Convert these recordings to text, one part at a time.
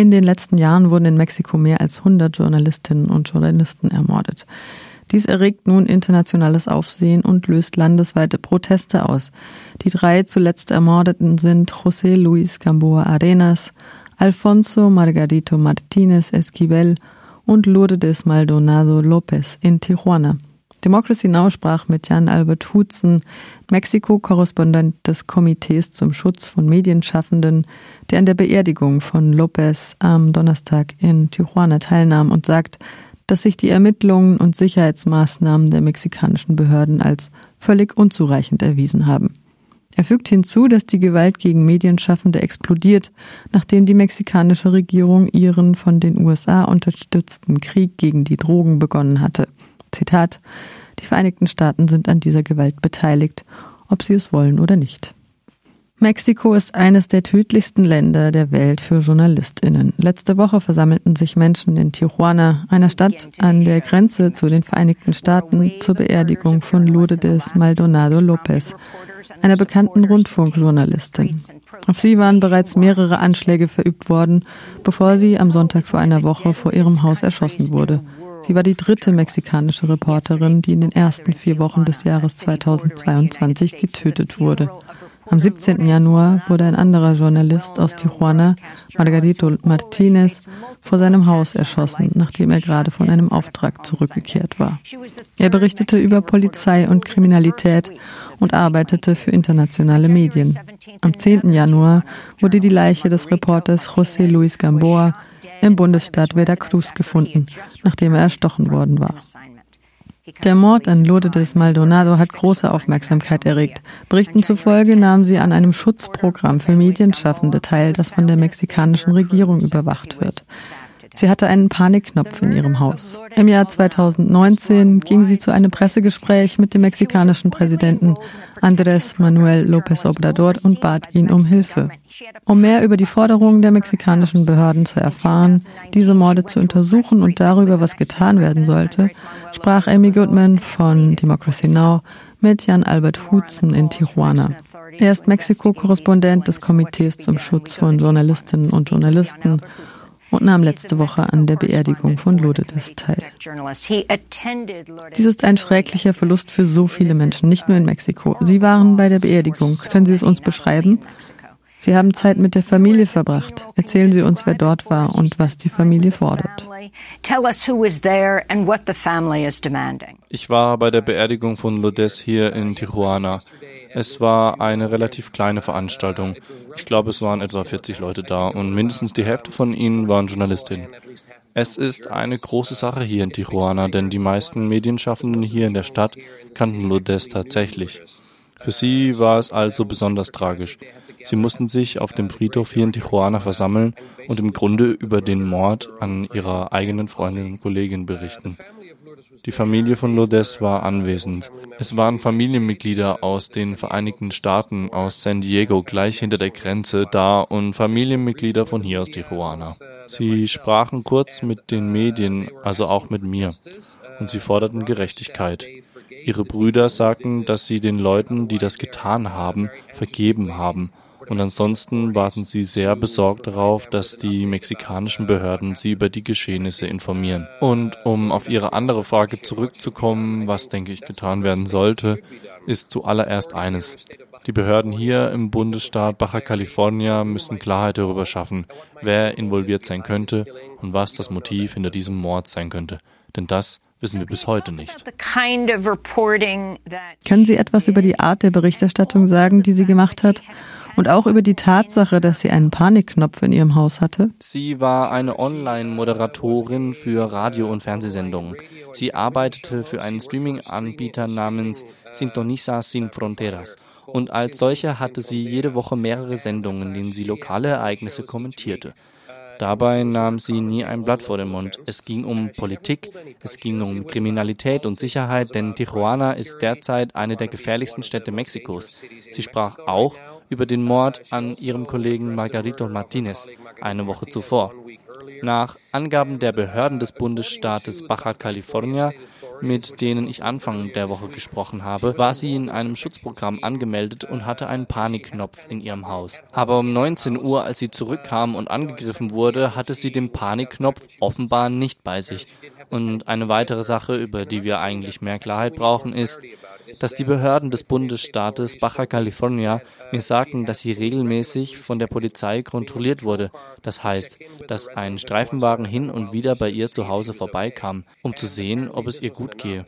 In den letzten Jahren wurden in Mexiko mehr als 100 Journalistinnen und Journalisten ermordet. Dies erregt nun internationales Aufsehen und löst landesweite Proteste aus. Die drei zuletzt Ermordeten sind José Luis Gamboa Arenas, Alfonso Margarito Martínez Esquivel und Lourdes Maldonado López in Tijuana. Democracy Now! sprach mit Jan Albert Hutzen, Mexiko-Korrespondent des Komitees zum Schutz von Medienschaffenden, der an der Beerdigung von López am Donnerstag in Tijuana teilnahm und sagt, dass sich die Ermittlungen und Sicherheitsmaßnahmen der mexikanischen Behörden als völlig unzureichend erwiesen haben. Er fügt hinzu, dass die Gewalt gegen Medienschaffende explodiert, nachdem die mexikanische Regierung ihren von den USA unterstützten Krieg gegen die Drogen begonnen hatte. Zitat Die Vereinigten Staaten sind an dieser Gewalt beteiligt, ob sie es wollen oder nicht. Mexiko ist eines der tödlichsten Länder der Welt für JournalistInnen. Letzte Woche versammelten sich Menschen in Tijuana, einer Stadt an der Grenze zu den Vereinigten Staaten, zur Beerdigung von Lourdes Maldonado López, einer bekannten Rundfunkjournalistin. Auf sie waren bereits mehrere Anschläge verübt worden, bevor sie am Sonntag vor einer Woche vor ihrem Haus erschossen wurde. Sie war die dritte mexikanische Reporterin, die in den ersten vier Wochen des Jahres 2022 getötet wurde. Am 17. Januar wurde ein anderer Journalist aus Tijuana, Margarito Martinez, vor seinem Haus erschossen, nachdem er gerade von einem Auftrag zurückgekehrt war. Er berichtete über Polizei und Kriminalität und arbeitete für internationale Medien. Am 10. Januar wurde die Leiche des Reporters José Luis Gamboa im Bundesstaat Veracruz gefunden, nachdem er erstochen worden war. Der Mord an Lourdes Maldonado hat große Aufmerksamkeit erregt. Berichten zufolge nahm sie an einem Schutzprogramm für Medienschaffende teil, das von der mexikanischen Regierung überwacht wird. Sie hatte einen Panikknopf in ihrem Haus. Im Jahr 2019 ging sie zu einem Pressegespräch mit dem mexikanischen Präsidenten Andrés Manuel López Obrador und bat ihn um Hilfe. Um mehr über die Forderungen der mexikanischen Behörden zu erfahren, diese Morde zu untersuchen und darüber, was getan werden sollte, sprach Amy Goodman von Democracy Now! mit Jan Albert Hutzen in Tijuana. Er ist Mexiko-Korrespondent des Komitees zum Schutz von Journalistinnen und Journalisten und nahm letzte Woche an der Beerdigung von Lourdes teil. Dies ist ein schrecklicher Verlust für so viele Menschen, nicht nur in Mexiko. Sie waren bei der Beerdigung. Können Sie es uns beschreiben? Sie haben Zeit mit der Familie verbracht. Erzählen Sie uns, wer dort war und was die Familie fordert. Ich war bei der Beerdigung von Lourdes hier in Tijuana. Es war eine relativ kleine Veranstaltung. Ich glaube, es waren etwa 40 Leute da und mindestens die Hälfte von ihnen waren Journalistinnen. Es ist eine große Sache hier in Tijuana, denn die meisten Medienschaffenden hier in der Stadt kannten Lourdes tatsächlich. Für sie war es also besonders tragisch. Sie mussten sich auf dem Friedhof hier in Tijuana versammeln und im Grunde über den Mord an ihrer eigenen Freundin und Kollegin berichten. Die Familie von Lourdes war anwesend. Es waren Familienmitglieder aus den Vereinigten Staaten, aus San Diego, gleich hinter der Grenze da und Familienmitglieder von hier aus Tijuana. Sie sprachen kurz mit den Medien, also auch mit mir, und sie forderten Gerechtigkeit. Ihre Brüder sagten, dass sie den Leuten, die das getan haben, vergeben haben und ansonsten warten sie sehr besorgt darauf, dass die mexikanischen Behörden sie über die Geschehnisse informieren. Und um auf Ihre andere Frage zurückzukommen, was denke ich getan werden sollte, ist zuallererst eines. Die Behörden hier im Bundesstaat Baja California müssen Klarheit darüber schaffen, wer involviert sein könnte und was das Motiv hinter diesem Mord sein könnte. Denn das wissen wir bis heute nicht. Können Sie etwas über die Art der Berichterstattung sagen, die sie gemacht hat? Und auch über die Tatsache, dass sie einen Panikknopf in ihrem Haus hatte? Sie war eine Online-Moderatorin für Radio- und Fernsehsendungen. Sie arbeitete für einen Streaming-Anbieter namens Sintonisa Sin Fronteras. Und als solche hatte sie jede Woche mehrere Sendungen, in denen sie lokale Ereignisse kommentierte. Dabei nahm sie nie ein Blatt vor den Mund. Es ging um Politik, es ging um Kriminalität und Sicherheit, denn Tijuana ist derzeit eine der gefährlichsten Städte Mexikos. Sie sprach auch über den Mord an ihrem Kollegen Margarito Martinez eine Woche zuvor. Nach Angaben der Behörden des Bundesstaates Baja California mit denen ich Anfang der Woche gesprochen habe, war sie in einem Schutzprogramm angemeldet und hatte einen Panikknopf in ihrem Haus. Aber um 19 Uhr, als sie zurückkam und angegriffen wurde, hatte sie den Panikknopf offenbar nicht bei sich. Und eine weitere Sache, über die wir eigentlich mehr Klarheit brauchen, ist, dass die Behörden des Bundesstaates Baja California mir sagten, dass sie regelmäßig von der Polizei kontrolliert wurde. Das heißt, dass ein Streifenwagen hin und wieder bei ihr zu Hause vorbeikam, um zu sehen, ob es ihr gut gehe.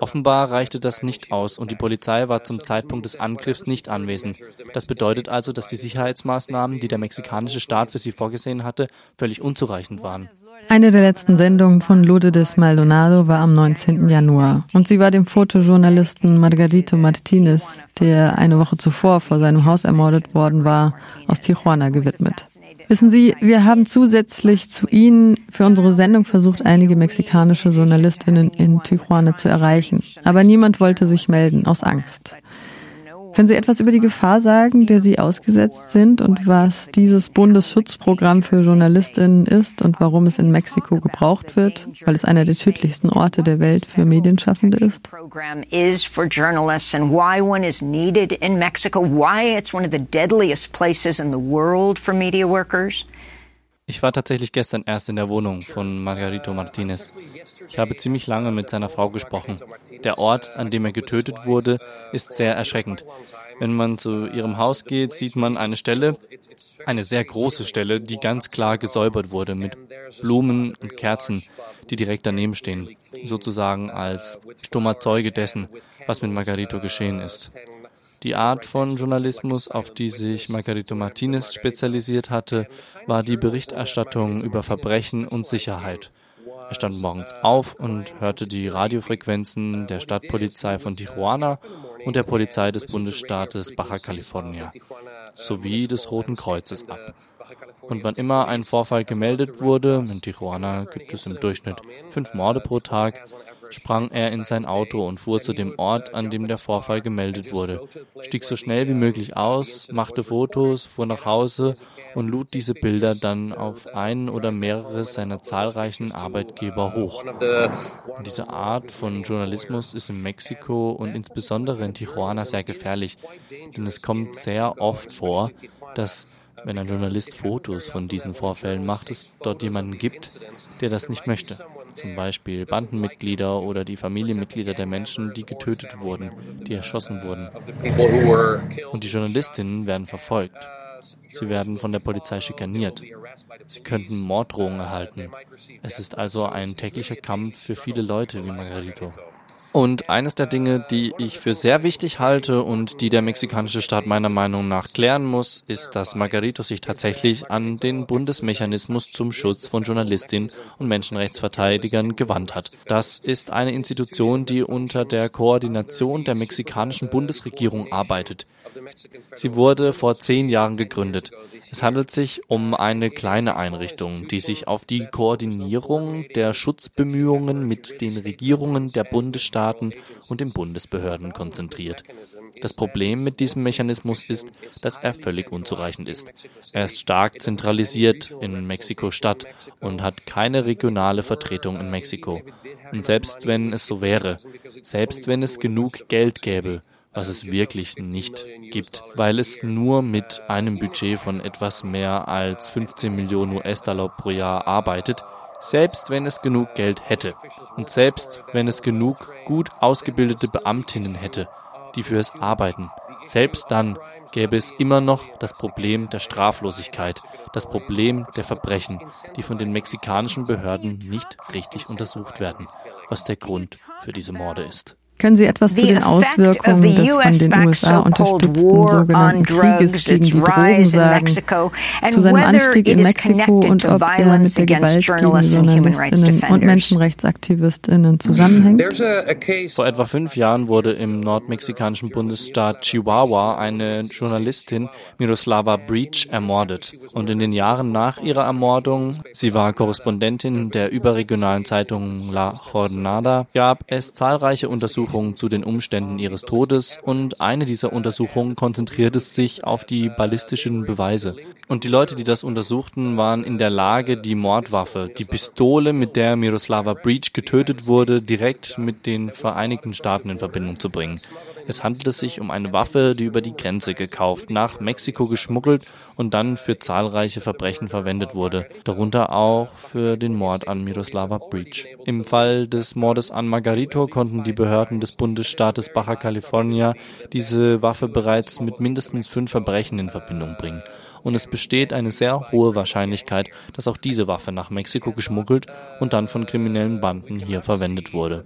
Offenbar reichte das nicht aus und die Polizei war zum Zeitpunkt des Angriffs nicht anwesend. Das bedeutet also, dass die Sicherheitsmaßnahmen, die der mexikanische Staat für sie vorgesehen hatte, völlig unzureichend waren. Eine der letzten Sendungen von Lourdes Maldonado war am 19. Januar und sie war dem Fotojournalisten Margarito Martinez, der eine Woche zuvor vor seinem Haus ermordet worden war, aus Tijuana gewidmet. Wissen Sie, wir haben zusätzlich zu Ihnen für unsere Sendung versucht, einige mexikanische Journalistinnen in Tijuana zu erreichen, aber niemand wollte sich melden aus Angst. Können Sie etwas über die Gefahr sagen, der Sie ausgesetzt sind und was dieses Bundesschutzprogramm für Journalistinnen ist und warum es in Mexiko gebraucht wird, weil es einer der tödlichsten Orte der Welt für Medienschaffende ist? Ich war tatsächlich gestern erst in der Wohnung von Margarito Martinez. Ich habe ziemlich lange mit seiner Frau gesprochen. Der Ort, an dem er getötet wurde, ist sehr erschreckend. Wenn man zu ihrem Haus geht, sieht man eine Stelle, eine sehr große Stelle, die ganz klar gesäubert wurde mit Blumen und Kerzen, die direkt daneben stehen, sozusagen als stummer Zeuge dessen, was mit Margarito geschehen ist. Die Art von Journalismus, auf die sich Margarito Martinez spezialisiert hatte, war die Berichterstattung über Verbrechen und Sicherheit. Er stand morgens auf und hörte die Radiofrequenzen der Stadtpolizei von Tijuana und der Polizei des Bundesstaates Baja California sowie des Roten Kreuzes ab. Und wann immer ein Vorfall gemeldet wurde, in Tijuana gibt es im Durchschnitt fünf Morde pro Tag, sprang er in sein Auto und fuhr zu dem Ort, an dem der Vorfall gemeldet wurde, stieg so schnell wie möglich aus, machte Fotos, fuhr nach Hause und lud diese Bilder dann auf einen oder mehrere seiner zahlreichen Arbeitgeber hoch. Diese Art von Journalismus ist in Mexiko und insbesondere in Tijuana sehr gefährlich, denn es kommt sehr oft vor, dass wenn ein Journalist Fotos von diesen Vorfällen macht, es dort jemanden gibt, der das nicht möchte zum Beispiel Bandenmitglieder oder die Familienmitglieder der Menschen, die getötet wurden, die erschossen wurden. Und die Journalistinnen werden verfolgt. Sie werden von der Polizei schikaniert. Sie könnten Morddrohungen erhalten. Es ist also ein täglicher Kampf für viele Leute wie Margarito. Und eines der Dinge, die ich für sehr wichtig halte und die der mexikanische Staat meiner Meinung nach klären muss, ist, dass Margarito sich tatsächlich an den Bundesmechanismus zum Schutz von Journalistinnen und Menschenrechtsverteidigern gewandt hat. Das ist eine Institution, die unter der Koordination der mexikanischen Bundesregierung arbeitet. Sie wurde vor zehn Jahren gegründet. Es handelt sich um eine kleine Einrichtung, die sich auf die Koordinierung der Schutzbemühungen mit den Regierungen der Bundesstaaten und den Bundesbehörden konzentriert. Das Problem mit diesem Mechanismus ist, dass er völlig unzureichend ist. Er ist stark zentralisiert in Mexiko-Stadt und hat keine regionale Vertretung in Mexiko. Und selbst wenn es so wäre, selbst wenn es genug Geld gäbe, was es wirklich nicht gibt, weil es nur mit einem Budget von etwas mehr als 15 Millionen US-Dollar pro Jahr arbeitet, selbst wenn es genug Geld hätte und selbst wenn es genug gut ausgebildete Beamtinnen hätte, die für es arbeiten, selbst dann gäbe es immer noch das Problem der Straflosigkeit, das Problem der Verbrechen, die von den mexikanischen Behörden nicht richtig untersucht werden, was der Grund für diese Morde ist. Können Sie etwas zu den Auswirkungen des von den USA unterstützten sogenannten Krieges gegen die Drogen sagen, zu seinem Anstieg in Mexiko und ob er mit der Gewalt gegen Journalistinnen und Menschenrechtsaktivistinnen zusammenhängt? Vor etwa fünf Jahren wurde im nordmexikanischen Bundesstaat Chihuahua eine Journalistin Miroslava Breach ermordet. Und in den Jahren nach ihrer Ermordung, sie war Korrespondentin der überregionalen Zeitung La Jornada, gab es zahlreiche Untersuchungen Untersuchung zu den Umständen ihres Todes und eine dieser Untersuchungen konzentrierte sich auf die ballistischen Beweise. Und die Leute, die das untersuchten, waren in der Lage, die Mordwaffe, die Pistole, mit der Miroslava Breach getötet wurde, direkt mit den Vereinigten Staaten in Verbindung zu bringen. Es handelte sich um eine Waffe, die über die Grenze gekauft, nach Mexiko geschmuggelt und dann für zahlreiche Verbrechen verwendet wurde, darunter auch für den Mord an Miroslava Breach. Im Fall des Mordes an Margarito konnten die Behörden des Bundesstaates Baja California diese Waffe bereits mit mindestens fünf Verbrechen in Verbindung bringen und es besteht eine sehr hohe Wahrscheinlichkeit, dass auch diese Waffe nach Mexiko geschmuggelt und dann von kriminellen Banden hier verwendet wurde.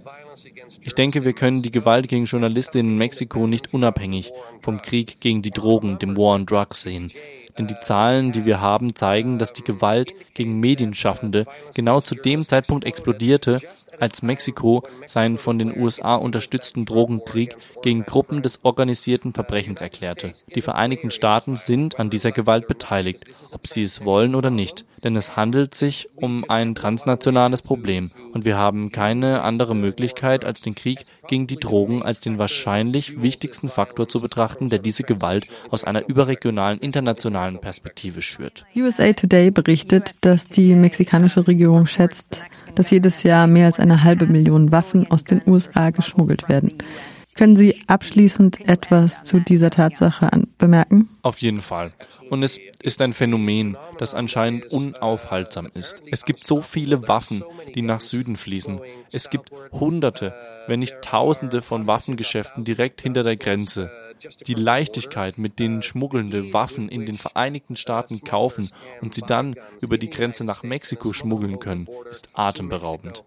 Ich denke, wir können die Gewalt gegen Journalistinnen in Mexiko nicht unabhängig vom Krieg gegen die Drogen, dem War on Drugs sehen. Denn die Zahlen, die wir haben, zeigen, dass die Gewalt gegen Medienschaffende genau zu dem Zeitpunkt explodierte, als Mexiko seinen von den USA unterstützten Drogenkrieg gegen Gruppen des organisierten Verbrechens erklärte. Die Vereinigten Staaten sind an dieser Gewalt beteiligt, ob sie es wollen oder nicht, denn es handelt sich um ein transnationales Problem und wir haben keine andere Möglichkeit, als den Krieg gegen die Drogen als den wahrscheinlich wichtigsten Faktor zu betrachten, der diese Gewalt aus einer überregionalen internationalen Perspektive schürt. USA Today berichtet, dass die mexikanische Regierung schätzt, dass jedes Jahr mehr als eine halbe Million Waffen aus den USA geschmuggelt werden. Können Sie abschließend etwas zu dieser Tatsache bemerken? Auf jeden Fall. Und es ist ein Phänomen, das anscheinend unaufhaltsam ist. Es gibt so viele Waffen, die nach Süden fließen. Es gibt Hunderte, wenn nicht Tausende von Waffengeschäften direkt hinter der Grenze. Die Leichtigkeit, mit denen Schmuggelnde Waffen in den Vereinigten Staaten kaufen und sie dann über die Grenze nach Mexiko schmuggeln können, ist atemberaubend.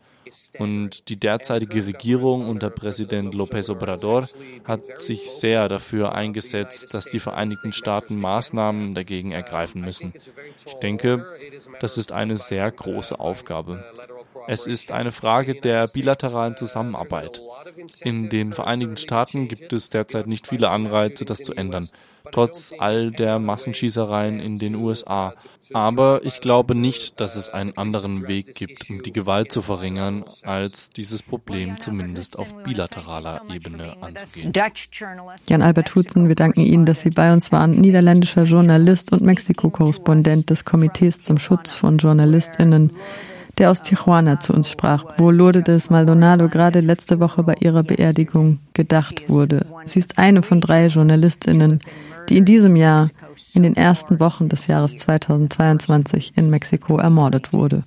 Und die derzeitige Regierung unter Präsident López Obrador hat sich sehr dafür eingesetzt, dass die Vereinigten Staaten Maßnahmen dagegen ergreifen müssen. Ich denke, das ist eine sehr große Aufgabe. Es ist eine Frage der bilateralen Zusammenarbeit. In den Vereinigten Staaten gibt es derzeit nicht viele Anreize, das zu ändern trotz all der Massenschießereien in den USA. Aber ich glaube nicht, dass es einen anderen Weg gibt, um die Gewalt zu verringern, als dieses Problem zumindest auf bilateraler Ebene anzugehen. Jan-Albert Hutzen, wir danken Ihnen, dass Sie bei uns waren, niederländischer Journalist und Mexiko-Korrespondent des Komitees zum Schutz von JournalistInnen der aus Tijuana zu uns sprach, wo Lourdes Maldonado gerade letzte Woche bei ihrer Beerdigung gedacht wurde. Sie ist eine von drei Journalistinnen, die in diesem Jahr in den ersten Wochen des Jahres 2022 in Mexiko ermordet wurde.